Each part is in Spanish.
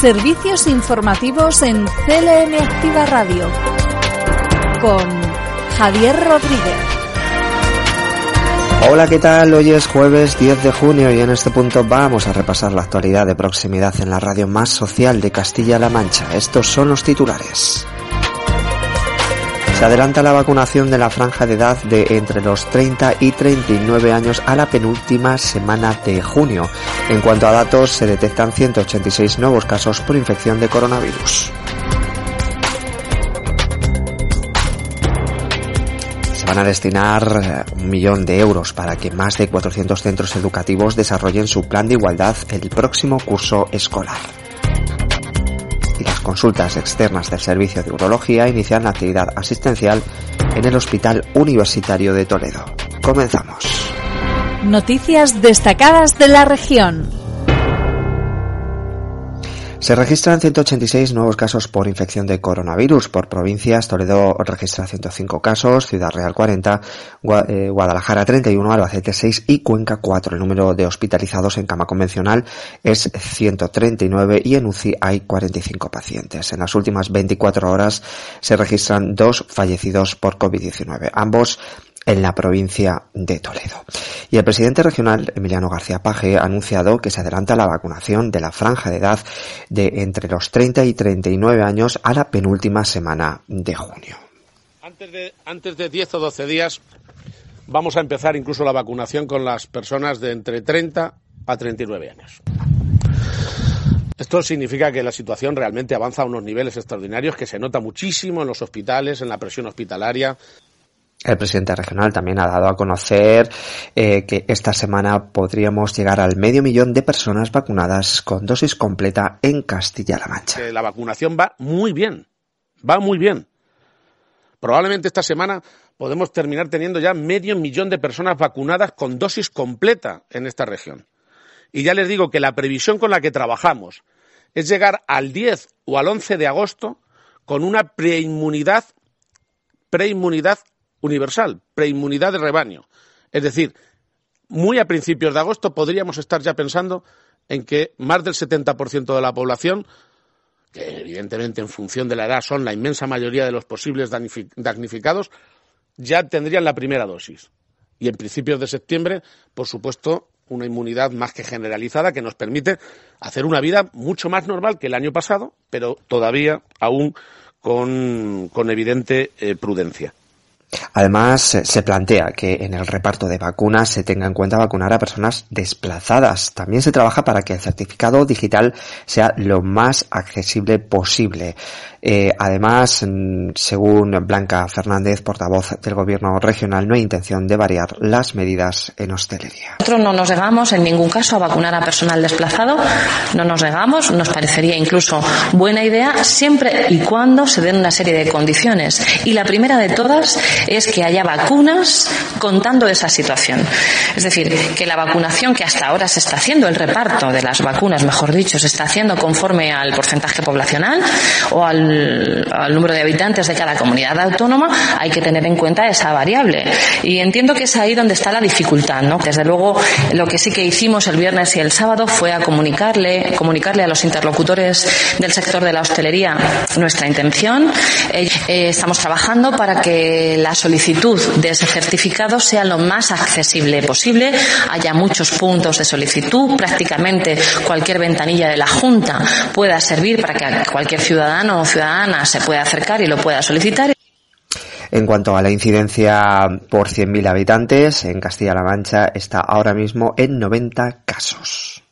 Servicios informativos en CLM Activa Radio con Javier Rodríguez. Hola, ¿qué tal? Hoy es jueves 10 de junio y en este punto vamos a repasar la actualidad de proximidad en la radio más social de Castilla-La Mancha. Estos son los titulares. Se adelanta la vacunación de la franja de edad de entre los 30 y 39 años a la penúltima semana de junio. En cuanto a datos, se detectan 186 nuevos casos por infección de coronavirus. Se van a destinar un millón de euros para que más de 400 centros educativos desarrollen su plan de igualdad el próximo curso escolar y las consultas externas del Servicio de Urología inician la actividad asistencial en el Hospital Universitario de Toledo. Comenzamos. Noticias destacadas de la región. Se registran 186 nuevos casos por infección de coronavirus. Por provincias, Toledo registra 105 casos, Ciudad Real 40, eh, Guadalajara 31, Albacete 6 y Cuenca 4. El número de hospitalizados en cama convencional es 139 y en UCI hay 45 pacientes. En las últimas 24 horas se registran dos fallecidos por COVID-19. Ambos en la provincia de Toledo. Y el presidente regional, Emiliano García Paje, ha anunciado que se adelanta la vacunación de la franja de edad de entre los 30 y 39 años a la penúltima semana de junio. Antes de, antes de 10 o 12 días vamos a empezar incluso la vacunación con las personas de entre 30 a 39 años. Esto significa que la situación realmente avanza a unos niveles extraordinarios que se nota muchísimo en los hospitales, en la presión hospitalaria. El presidente regional también ha dado a conocer eh, que esta semana podríamos llegar al medio millón de personas vacunadas con dosis completa en Castilla-La Mancha. La vacunación va muy bien, va muy bien. Probablemente esta semana podemos terminar teniendo ya medio millón de personas vacunadas con dosis completa en esta región. Y ya les digo que la previsión con la que trabajamos es llegar al 10 o al 11 de agosto con una preinmunidad preinmunidad universal, preinmunidad de rebaño. Es decir, muy a principios de agosto podríamos estar ya pensando en que más del 70% de la población, que evidentemente en función de la edad son la inmensa mayoría de los posibles damnificados, ya tendrían la primera dosis. Y en principios de septiembre, por supuesto, una inmunidad más que generalizada que nos permite hacer una vida mucho más normal que el año pasado, pero todavía aún con, evidente eh, prudencia. Además, se plantea que en el reparto de vacunas se tenga en cuenta vacunar a personas desplazadas. También se trabaja para que el certificado digital sea lo más accesible posible. Eh, además, mm, según Blanca Fernández, portavoz del Gobierno regional, no hay intención de variar las medidas en hostelería. Nosotros no nos negamos en ningún caso a vacunar a personal desplazado, no nos negamos, nos parecería incluso buena idea siempre y cuando se den una serie de condiciones. Y la primera de todas es que haya vacunas contando esa situación. Es decir, que la vacunación que hasta ahora se está haciendo, el reparto de las vacunas, mejor dicho, se está haciendo conforme al porcentaje poblacional o al al, número de habitantes de cada comunidad autónoma, hay que tener en cuenta esa variable. Y entiendo que es ahí donde está la dificultad, ¿no? Desde luego, lo que sí que hicimos el viernes y el sábado fue a comunicarle, comunicarle a los interlocutores del sector de la hostelería nuestra intención. Eh, eh, estamos trabajando para que la solicitud de ese certificado sea lo más accesible posible. Haya muchos puntos de solicitud, prácticamente cualquier ventanilla de la Junta pueda servir para que cualquier ciudadano o ciudadana se puede acercar y lo pueda solicitar. En cuanto a la incidencia por 100.000 habitantes, en Castilla-La Mancha está ahora mismo en 90 casos.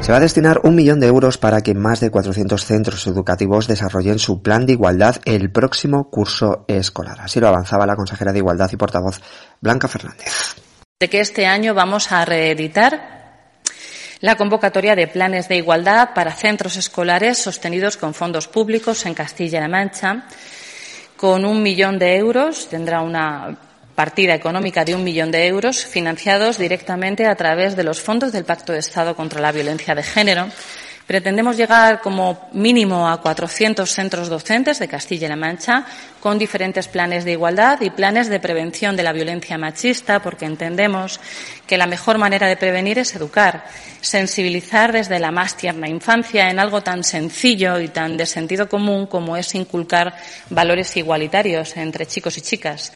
Se va a destinar un millón de euros para que más de 400 centros educativos desarrollen su plan de igualdad el próximo curso escolar. Así lo avanzaba la consejera de Igualdad y portavoz Blanca Fernández. De que este año vamos a reeditar la convocatoria de planes de igualdad para centros escolares sostenidos con fondos públicos en Castilla-La Mancha, con un millón de euros. Tendrá una partida económica de un millón de euros financiados directamente a través de los fondos del Pacto de Estado contra la Violencia de Género Pretendemos llegar como mínimo a 400 centros docentes de Castilla-La Mancha con diferentes planes de igualdad y planes de prevención de la violencia machista, porque entendemos que la mejor manera de prevenir es educar, sensibilizar desde la más tierna infancia en algo tan sencillo y tan de sentido común como es inculcar valores igualitarios entre chicos y chicas.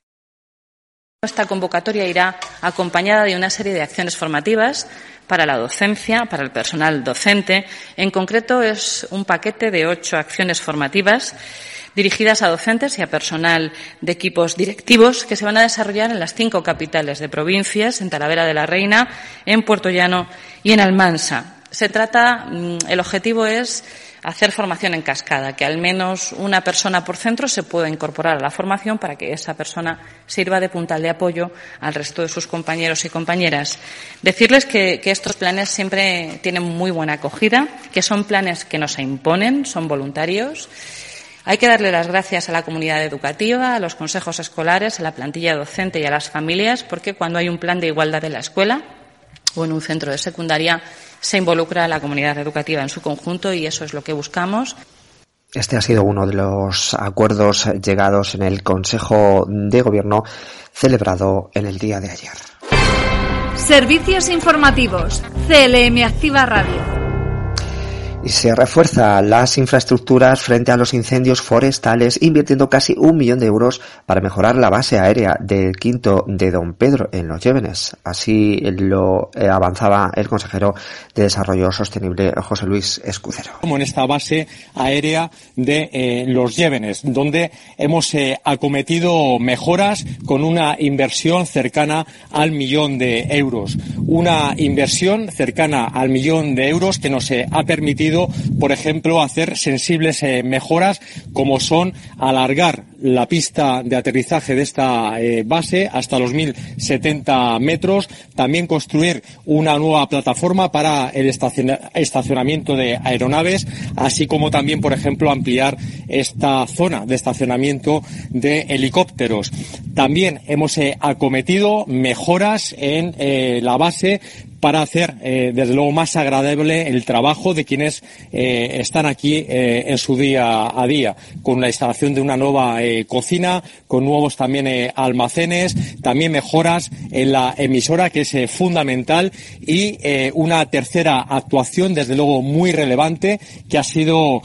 Esta convocatoria irá acompañada de una serie de acciones formativas para la docencia, para el personal docente. En concreto, es un paquete de ocho acciones formativas dirigidas a docentes y a personal de equipos directivos que se van a desarrollar en las cinco capitales de provincias, en Talavera de la Reina, en Puerto Llano y en Almansa. Se trata, mm, el objetivo es hacer formación en cascada, que al menos una persona por centro se pueda incorporar a la formación para que esa persona sirva de puntal de apoyo al resto de sus compañeros y compañeras. Decirles que, que estos planes siempre tienen muy buena acogida, que son planes que no se imponen, son voluntarios. Hay que darle las gracias a la comunidad educativa, a los consejos escolares, a la plantilla docente y a las familias, porque cuando hay un plan de igualdad en la escuela o en un centro de secundaria, se involucra a la comunidad educativa en su conjunto y eso es lo que buscamos. Este ha sido uno de los acuerdos llegados en el Consejo de Gobierno celebrado en el día de ayer. Servicios informativos. CLM Activa Radio se refuerza las infraestructuras frente a los incendios forestales, invirtiendo casi un millón de euros para mejorar la base aérea del quinto de Don Pedro en los Llévenes. Así lo eh, avanzaba el consejero de Desarrollo Sostenible, José Luis Escudero. Como en esta base aérea de eh, los Llévenes, donde hemos eh, acometido mejoras con una inversión cercana al millón de euros. Una inversión cercana al millón de euros que nos ha permitido por ejemplo, hacer sensibles eh, mejoras como son alargar la pista de aterrizaje de esta eh, base hasta los 1.070 metros, también construir una nueva plataforma para el estacionamiento de aeronaves, así como también, por ejemplo, ampliar esta zona de estacionamiento de helicópteros. También hemos eh, acometido mejoras en la base para hacer, eh, desde luego, más agradable el trabajo de quienes eh, están aquí eh, en su día a día, con la instalación de una nueva cocina, con nuevos también almacenes, también mejoras en la emisora, que es fundamental, y una tercera actuación, desde luego, muy relevante, que ha sido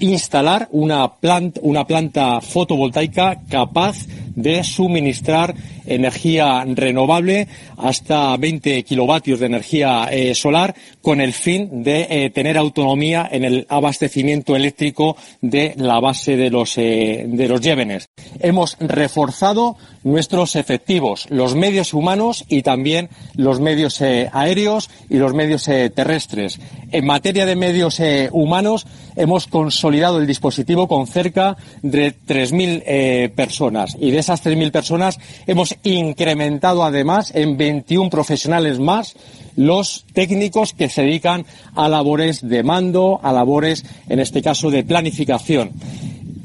instalar una planta, una planta fotovoltaica capaz de suministrar energía renovable hasta 20 kilovatios de energía eh, solar con el fin de eh, tener autonomía en el abastecimiento eléctrico de la base de los, eh, de los Llévenes. Hemos reforzado nuestros efectivos, los medios humanos y también los medios aéreos y los medios terrestres. En materia de medios humanos hemos consolidado el dispositivo con cerca de 3.000 personas y de esas 3.000 personas hemos incrementado además en 21 profesionales más los técnicos que se dedican a labores de mando, a labores, en este caso, de planificación.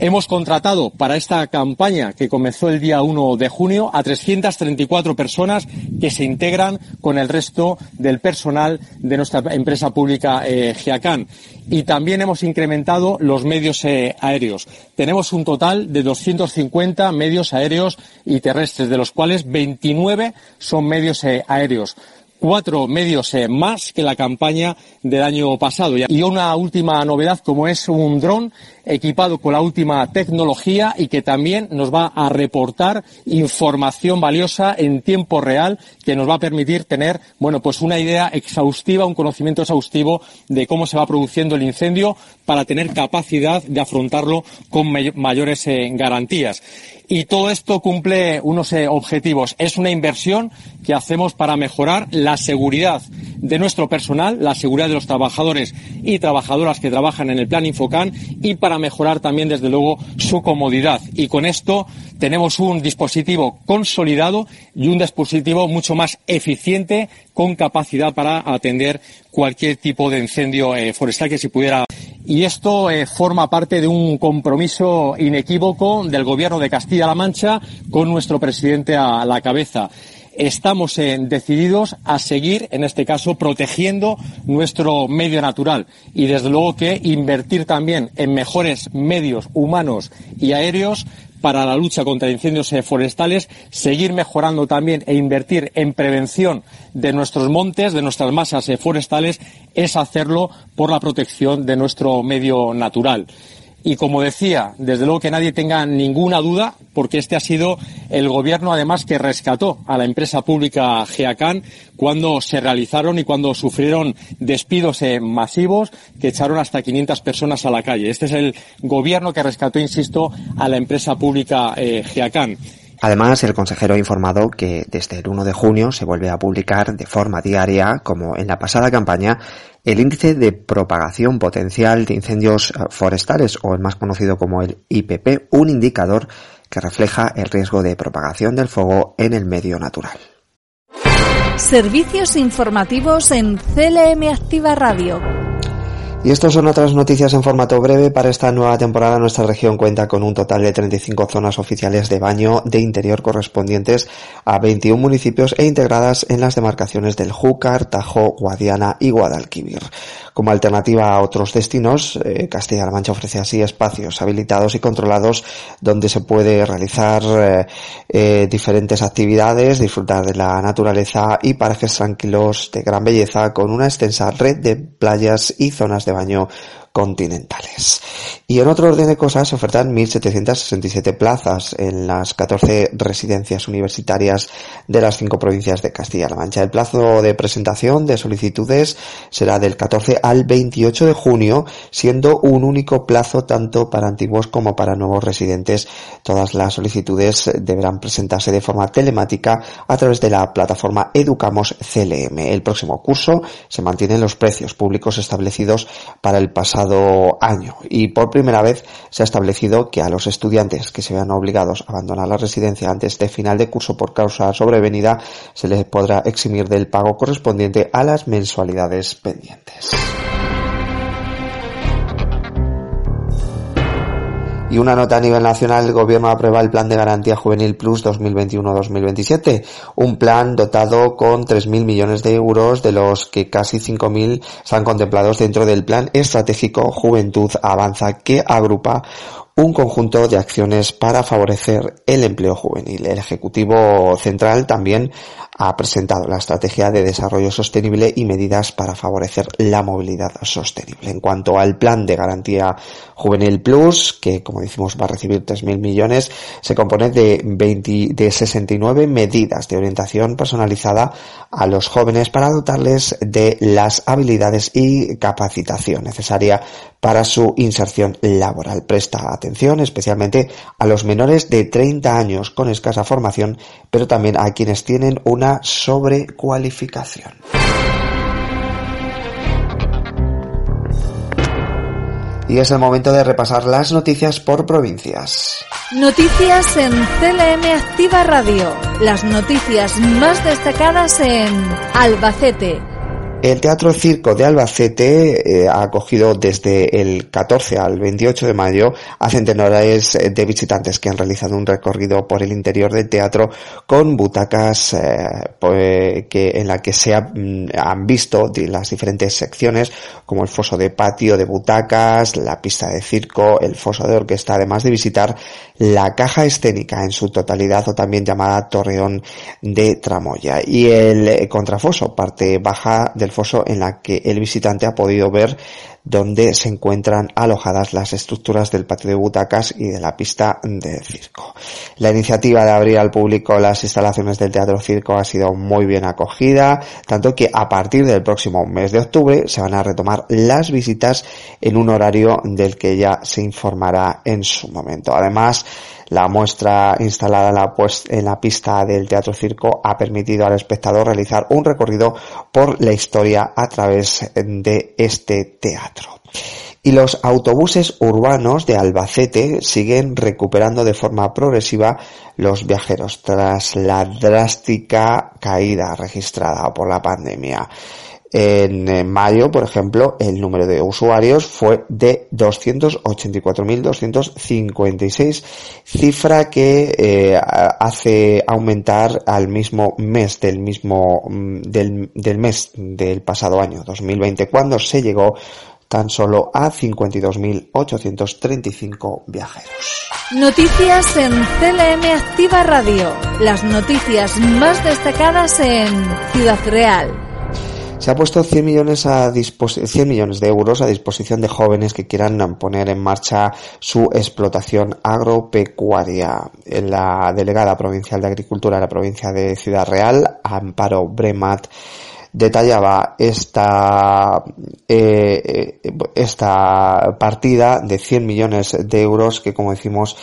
Hemos contratado para esta campaña que comenzó el día 1 de junio a 334 personas que se integran con el resto del personal de nuestra empresa pública eh. Y también hemos incrementado los medios eh, aéreos. Tenemos un total de 250 medios aéreos y terrestres, de los cuales 29 son medios eh, aéreos cuatro medios eh, más que la campaña del año pasado. Y una última novedad como es un dron equipado con la última tecnología y que también nos va a reportar información valiosa en tiempo real que nos va a permitir tener, bueno, pues una idea exhaustiva, un conocimiento exhaustivo de cómo se va produciendo el incendio para tener capacidad de afrontarlo con mayores eh, garantías. Y todo esto cumple unos eh, objetivos. Es una inversión que hacemos para mejorar la seguridad de nuestro personal, la seguridad de los trabajadores y trabajadoras que trabajan en el plan Infocan y para mejorar también, desde luego, su comodidad. Y con esto tenemos un dispositivo consolidado y un dispositivo mucho más eficiente con capacidad para atender cualquier tipo de incendio eh, forestal que se pudiera. Y esto eh, forma parte de un compromiso inequívoco del Gobierno de Castilla-La Mancha con nuestro presidente a la cabeza estamos eh, decididos a seguir, en este caso, protegiendo nuestro medio natural y, desde luego, que invertir también en mejores medios humanos y aéreos para la lucha contra incendios eh, forestales, seguir mejorando también e invertir en prevención de nuestros montes, de nuestras masas eh, forestales, es hacerlo por la protección de nuestro medio natural. Y como decía, desde luego que nadie tenga ninguna duda, porque este ha sido el gobierno además que rescató a la empresa pública GEACAN cuando se realizaron y cuando sufrieron despidos eh, masivos que echaron hasta 500 personas a la calle. Este es el gobierno que rescató, insisto, a la empresa pública eh, GEACAN. Además, el consejero ha informado que desde el 1 de junio se vuelve a publicar de forma diaria, como en la pasada campaña, el índice de propagación potencial de incendios eh, forestales, o el más conocido como el IPP, un indicador que refleja el riesgo de propagación del fuego en el medio natural. Servicios informativos en CLM Activa Radio. Y estas son otras noticias en formato breve. Para esta nueva temporada nuestra región cuenta con un total de 35 zonas oficiales de baño de interior correspondientes a 21 municipios e integradas en las demarcaciones del Júcar, Tajo, Guadiana y Guadalquivir. Como alternativa a otros destinos, eh, Castilla-La Mancha ofrece así espacios habilitados y controlados donde se puede realizar eh, eh, diferentes actividades, disfrutar de la naturaleza y parajes tranquilos de gran belleza con una extensa red de playas y zonas de baño continentales. Y en otro orden de cosas se ofertan 1.767 plazas en las 14 residencias universitarias de las cinco provincias de Castilla-La Mancha. El plazo de presentación de solicitudes será del 14 al 28 de junio, siendo un único plazo tanto para antiguos como para nuevos residentes. Todas las solicitudes deberán presentarse de forma telemática a través de la plataforma Educamos CLM. El próximo curso se mantienen los precios públicos establecidos para el año y por primera vez se ha establecido que a los estudiantes que se vean obligados a abandonar la residencia antes de final de curso por causa sobrevenida se les podrá eximir del pago correspondiente a las mensualidades pendientes. Y una nota a nivel nacional, el gobierno aprueba el Plan de Garantía Juvenil Plus 2021-2027, un plan dotado con 3.000 millones de euros, de los que casi 5.000 están contemplados dentro del Plan Estratégico Juventud Avanza, que agrupa un conjunto de acciones para favorecer el empleo juvenil. El Ejecutivo Central también ha presentado la estrategia de desarrollo sostenible y medidas para favorecer la movilidad sostenible. En cuanto al plan de garantía juvenil plus, que como decimos va a recibir 3.000 millones, se compone de 20, de 69 medidas de orientación personalizada a los jóvenes para dotarles de las habilidades y capacitación necesaria para su inserción laboral. Presta atención especialmente a los menores de 30 años con escasa formación, pero también a quienes tienen una sobrecualificación. Y es el momento de repasar las noticias por provincias. Noticias en CLM Activa Radio. Las noticias más destacadas en Albacete, el Teatro Circo de Albacete eh, ha acogido desde el 14 al 28 de mayo a centenares de visitantes que han realizado un recorrido por el interior del teatro con butacas eh, pues, en la que se mm, han visto las diferentes secciones como el foso de patio de butacas, la pista de circo, el foso de orquesta, además de visitar la caja escénica en su totalidad o también llamada Torreón de Tramoya. Y el contrafoso, parte baja del foso en la que el visitante ha podido ver donde se encuentran alojadas las estructuras del patio de butacas y de la pista de circo. La iniciativa de abrir al público las instalaciones del Teatro Circo ha sido muy bien acogida, tanto que a partir del próximo mes de octubre se van a retomar las visitas en un horario del que ya se informará en su momento. Además, la muestra instalada en la, pues, en la pista del Teatro Circo ha permitido al espectador realizar un recorrido por la historia a través de este teatro. Y los autobuses urbanos de Albacete siguen recuperando de forma progresiva los viajeros tras la drástica caída registrada por la pandemia. En mayo, por ejemplo, el número de usuarios fue de 284.256, cifra que eh, hace aumentar al mismo mes del mismo mm, del, del mes del pasado año 2020, cuando se llegó tan solo a 52.835 viajeros. Noticias en CLM Activa Radio. Las noticias más destacadas en Ciudad Real se ha puesto 100 millones, a 100 millones de euros a disposición de jóvenes que quieran poner en marcha su explotación agropecuaria. La delegada provincial de Agricultura de la provincia de Ciudad Real, Amparo Bremat, detallaba esta, eh, eh, esta partida de 100 millones de euros que, como decimos,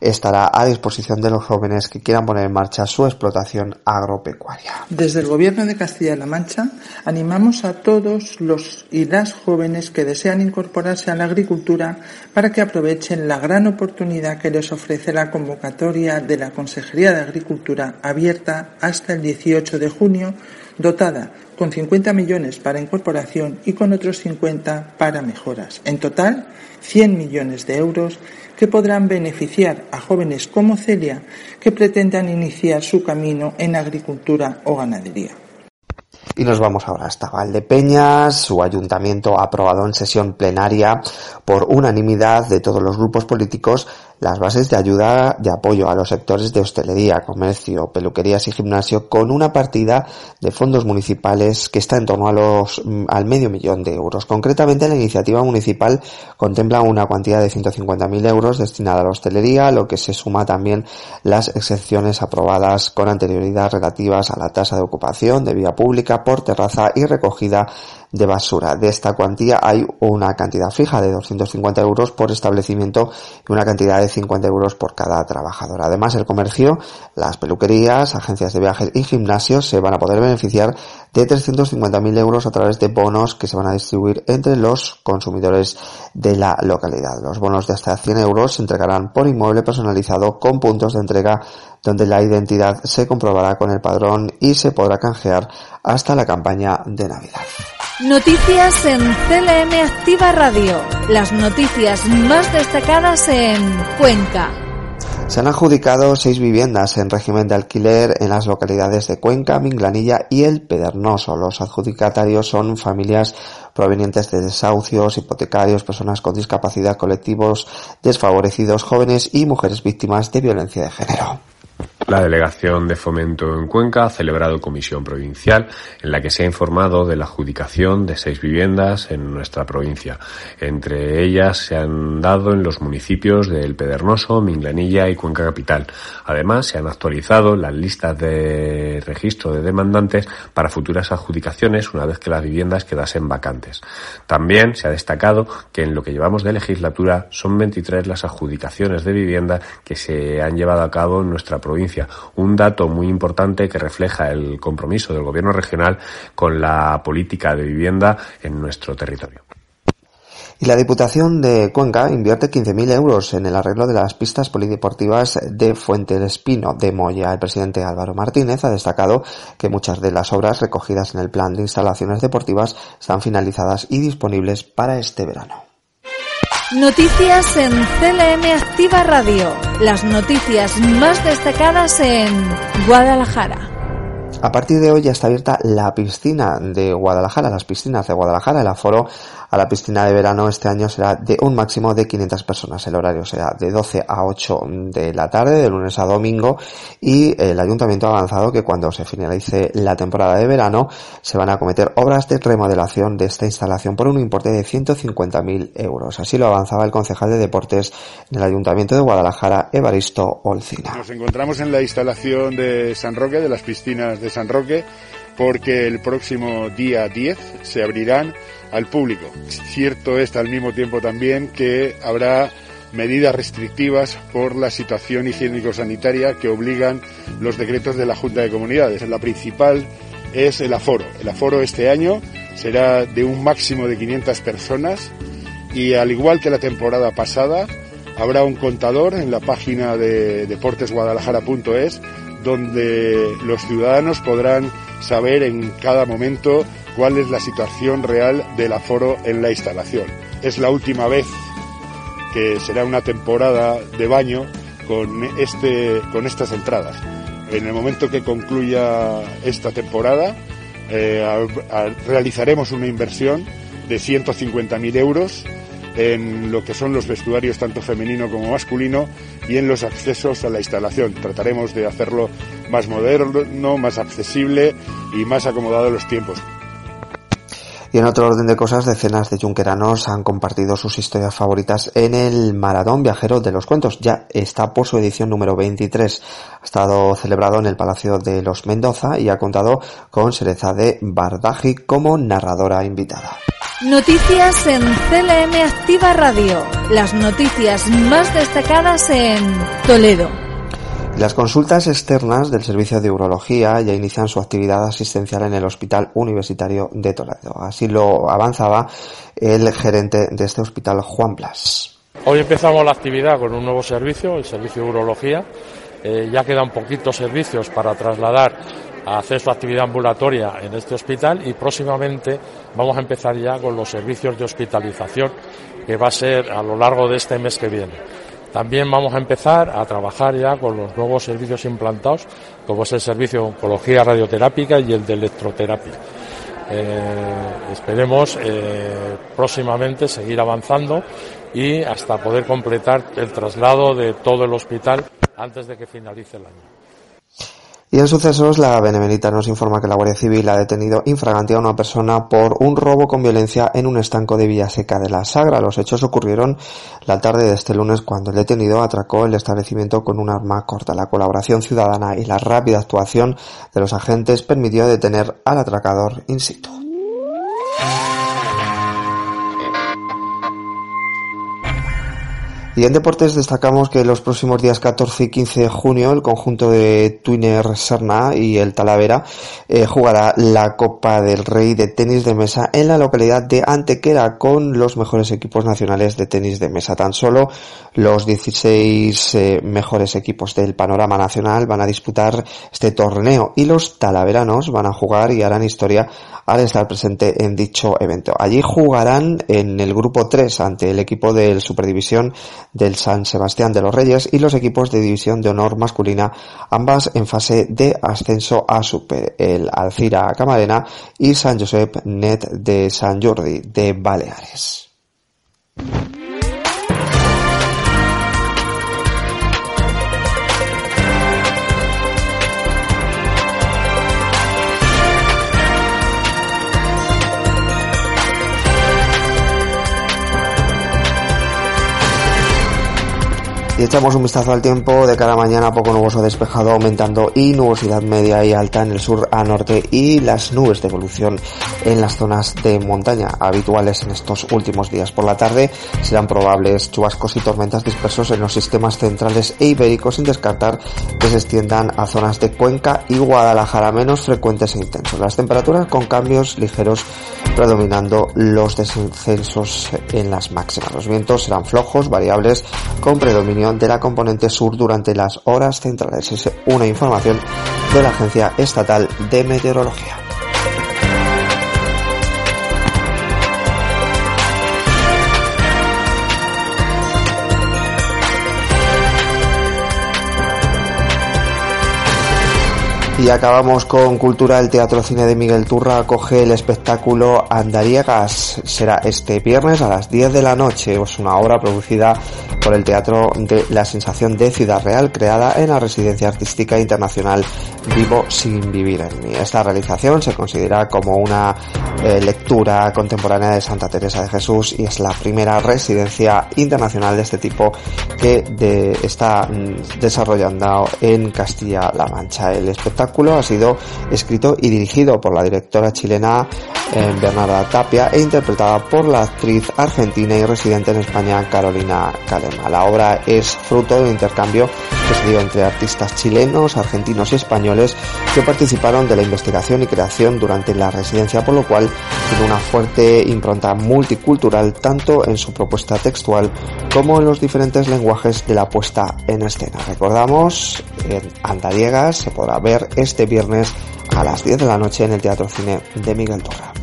estará a disposición de los jóvenes que quieran poner en marcha su explotación agropecuaria. Desde el Gobierno de Castilla-La Mancha animamos a todos los y las jóvenes que desean incorporarse a la agricultura para que aprovechen la gran oportunidad que les ofrece la convocatoria de la Consejería de Agricultura abierta hasta el 18 de junio, dotada con 50 millones para incorporación y con otros 50 para mejoras. En total, 100 millones de euros que podrán beneficiar a jóvenes como Celia que pretendan iniciar su camino en agricultura o ganadería. Y nos vamos ahora hasta Valdepeñas. Su ayuntamiento ha aprobado en sesión plenaria por unanimidad de todos los grupos políticos las bases de ayuda de apoyo a los sectores de hostelería, comercio, peluquerías y gimnasio con una partida de fondos municipales que está en torno a los mm, al medio millón de euros. Concretamente, la iniciativa municipal contempla una cuantía de 150.000 euros destinada a la hostelería, lo que se suma también las excepciones aprobadas con anterioridad relativas a la tasa de ocupación de vía pública por terraza y recogida de basura. De esta cuantía hay una cantidad fija de 250 euros por establecimiento y una cantidad de 50 euros por cada trabajador. Además, el comercio, las peluquerías, agencias de viajes y gimnasios se van a poder beneficiar de 350.000 euros a través de bonos que se van a distribuir entre los consumidores de la localidad. Los bonos de hasta 100 euros se entregarán por inmueble personalizado con puntos de entrega donde la identidad se comprobará con el padrón y se podrá canjear hasta la campaña de Navidad. Noticias en CLM Activa Radio. Las noticias más destacadas en Cuenca. Se han adjudicado seis viviendas en régimen de alquiler en las localidades de Cuenca, Minglanilla y El Pedernoso. Los adjudicatarios son familias provenientes de desahucios, hipotecarios, personas con discapacidad, colectivos desfavorecidos, jóvenes y mujeres víctimas de violencia de género. La Delegación de Fomento en Cuenca ha celebrado comisión provincial en la que se ha informado de la adjudicación de seis viviendas en nuestra provincia. Entre ellas se han dado en los municipios de El Pedernoso, Minglanilla y Cuenca Capital. Además, se han actualizado las listas de registro de demandantes para futuras adjudicaciones una vez que las viviendas quedasen vacantes. También se ha destacado que en lo que llevamos de legislatura son 23 las adjudicaciones de vivienda que se han llevado a cabo en nuestra provincia. Un dato muy importante que refleja el compromiso del Gobierno regional con la política de vivienda en nuestro territorio. Y la Diputación de Cuenca invierte 15.000 euros en el arreglo de las pistas polideportivas de Fuente del Espino de Moya. El presidente Álvaro Martínez ha destacado que muchas de las obras recogidas en el plan de instalaciones deportivas están finalizadas y disponibles para este verano. Noticias en CLM Activa Radio. Las noticias más destacadas en Guadalajara. A partir de hoy ya está abierta la piscina de Guadalajara, las piscinas de Guadalajara. El aforo a la piscina de verano este año será de un máximo de 500 personas. El horario será de 12 a 8 de la tarde, de lunes a domingo, y el ayuntamiento ha avanzado que cuando se finalice la temporada de verano se van a cometer obras de remodelación de esta instalación por un importe de 150.000 euros. Así lo avanzaba el concejal de deportes en el ayuntamiento de Guadalajara, Evaristo Olcina. Nos encontramos en la instalación de San Roque, de las piscinas de San Roque, porque el próximo día 10 se abrirán al público. Cierto es al mismo tiempo también que habrá medidas restrictivas por la situación higiénico-sanitaria que obligan los decretos de la Junta de Comunidades. La principal es el aforo. El aforo este año será de un máximo de 500 personas y al igual que la temporada pasada habrá un contador en la página de deportesguadalajara.es donde los ciudadanos podrán saber en cada momento cuál es la situación real del aforo en la instalación. Es la última vez que será una temporada de baño con, este, con estas entradas. En el momento que concluya esta temporada, eh, realizaremos una inversión de 150.000 euros en lo que son los vestuarios tanto femenino como masculino y en los accesos a la instalación. Trataremos de hacerlo más moderno, más accesible y más acomodado a los tiempos. Y en otro orden de cosas, decenas de yunqueranos han compartido sus historias favoritas en el Maratón Viajero de los Cuentos. Ya está por su edición número 23. Ha estado celebrado en el Palacio de los Mendoza y ha contado con Cereza de Bardaji como narradora invitada. Noticias en CLM Activa Radio. Las noticias más destacadas en Toledo. Las consultas externas del Servicio de Urología ya inician su actividad asistencial en el Hospital Universitario de Toledo. Así lo avanzaba el gerente de este hospital, Juan Blas. Hoy empezamos la actividad con un nuevo servicio, el servicio de urología. Eh, ya quedan poquitos servicios para trasladar a hacer su actividad ambulatoria en este hospital y próximamente vamos a empezar ya con los servicios de hospitalización que va a ser a lo largo de este mes que viene. También vamos a empezar a trabajar ya con los nuevos servicios implantados, como es el servicio de oncología radioterápica y el de electroterapia. Eh, esperemos eh, próximamente seguir avanzando y hasta poder completar el traslado de todo el hospital antes de que finalice el año. Y en sucesos, la Benemérita nos informa que la Guardia Civil ha detenido infragante a una persona por un robo con violencia en un estanco de Villaseca de la Sagra. Los hechos ocurrieron la tarde de este lunes cuando el detenido atracó el establecimiento con un arma corta. La colaboración ciudadana y la rápida actuación de los agentes permitió detener al atracador in situ. Y en deportes destacamos que los próximos días 14 y 15 de junio el conjunto de Twinner Serna y el Talavera eh, jugará la Copa del Rey de tenis de mesa en la localidad de Antequera con los mejores equipos nacionales de tenis de mesa. Tan solo los 16 eh, mejores equipos del panorama nacional van a disputar este torneo y los talaveranos van a jugar y harán historia al estar presente en dicho evento. Allí jugarán en el grupo 3 ante el equipo del Superdivisión del San Sebastián de los Reyes y los equipos de División de Honor masculina, ambas en fase de ascenso a Super, el Alcira Camarena y San Josep Net de San Jordi de Baleares. Y echamos un vistazo al tiempo de cara mañana, poco nuboso despejado, aumentando y nubosidad media y alta en el sur a norte y las nubes de evolución en las zonas de montaña habituales en estos últimos días. Por la tarde serán probables chubascos y tormentas dispersos en los sistemas centrales e ibéricos sin descartar que se extiendan a zonas de Cuenca y Guadalajara menos frecuentes e intensos. Las temperaturas con cambios ligeros predominando los descensos en las máximas. Los vientos serán flojos, variables, con predominio de la componente sur durante las horas centrales. Es una información de la Agencia Estatal de Meteorología. Y acabamos con Cultura. El Teatro Cine de Miguel Turra acoge el espectáculo Andariegas. Será este viernes a las 10 de la noche. Es una obra producida por el Teatro de la Sensación de Ciudad Real, creada en la Residencia Artística Internacional Vivo sin vivir en mí. Esta realización se considera como una eh, lectura contemporánea de Santa Teresa de Jesús y es la primera residencia internacional de este tipo que está mm, desarrollando en Castilla-La Mancha. El espectáculo ha sido escrito y dirigido por la directora chilena eh, Bernarda Tapia e interpretada por la actriz argentina y residente en España Carolina Calema. La obra es fruto de un intercambio que se dio entre artistas chilenos, argentinos y españoles que participaron de la investigación y creación durante la residencia, por lo cual tiene una fuerte impronta multicultural tanto en su propuesta textual como en los diferentes lenguajes de la puesta en escena. Recordamos, en Andaliegas se podrá ver este viernes a las 10 de la noche en el Teatro Cine de Miguel Torra.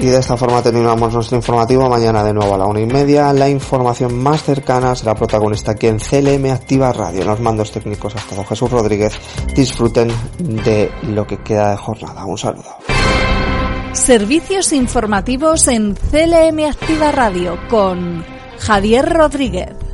Y de esta forma terminamos nuestro informativo. Mañana de nuevo a la una y media. La información más cercana será protagonista aquí en CLM Activa Radio. Los mandos técnicos hasta don Jesús Rodríguez. Disfruten de lo que queda de jornada. Un saludo. Servicios informativos en CLM Activa Radio con Javier Rodríguez.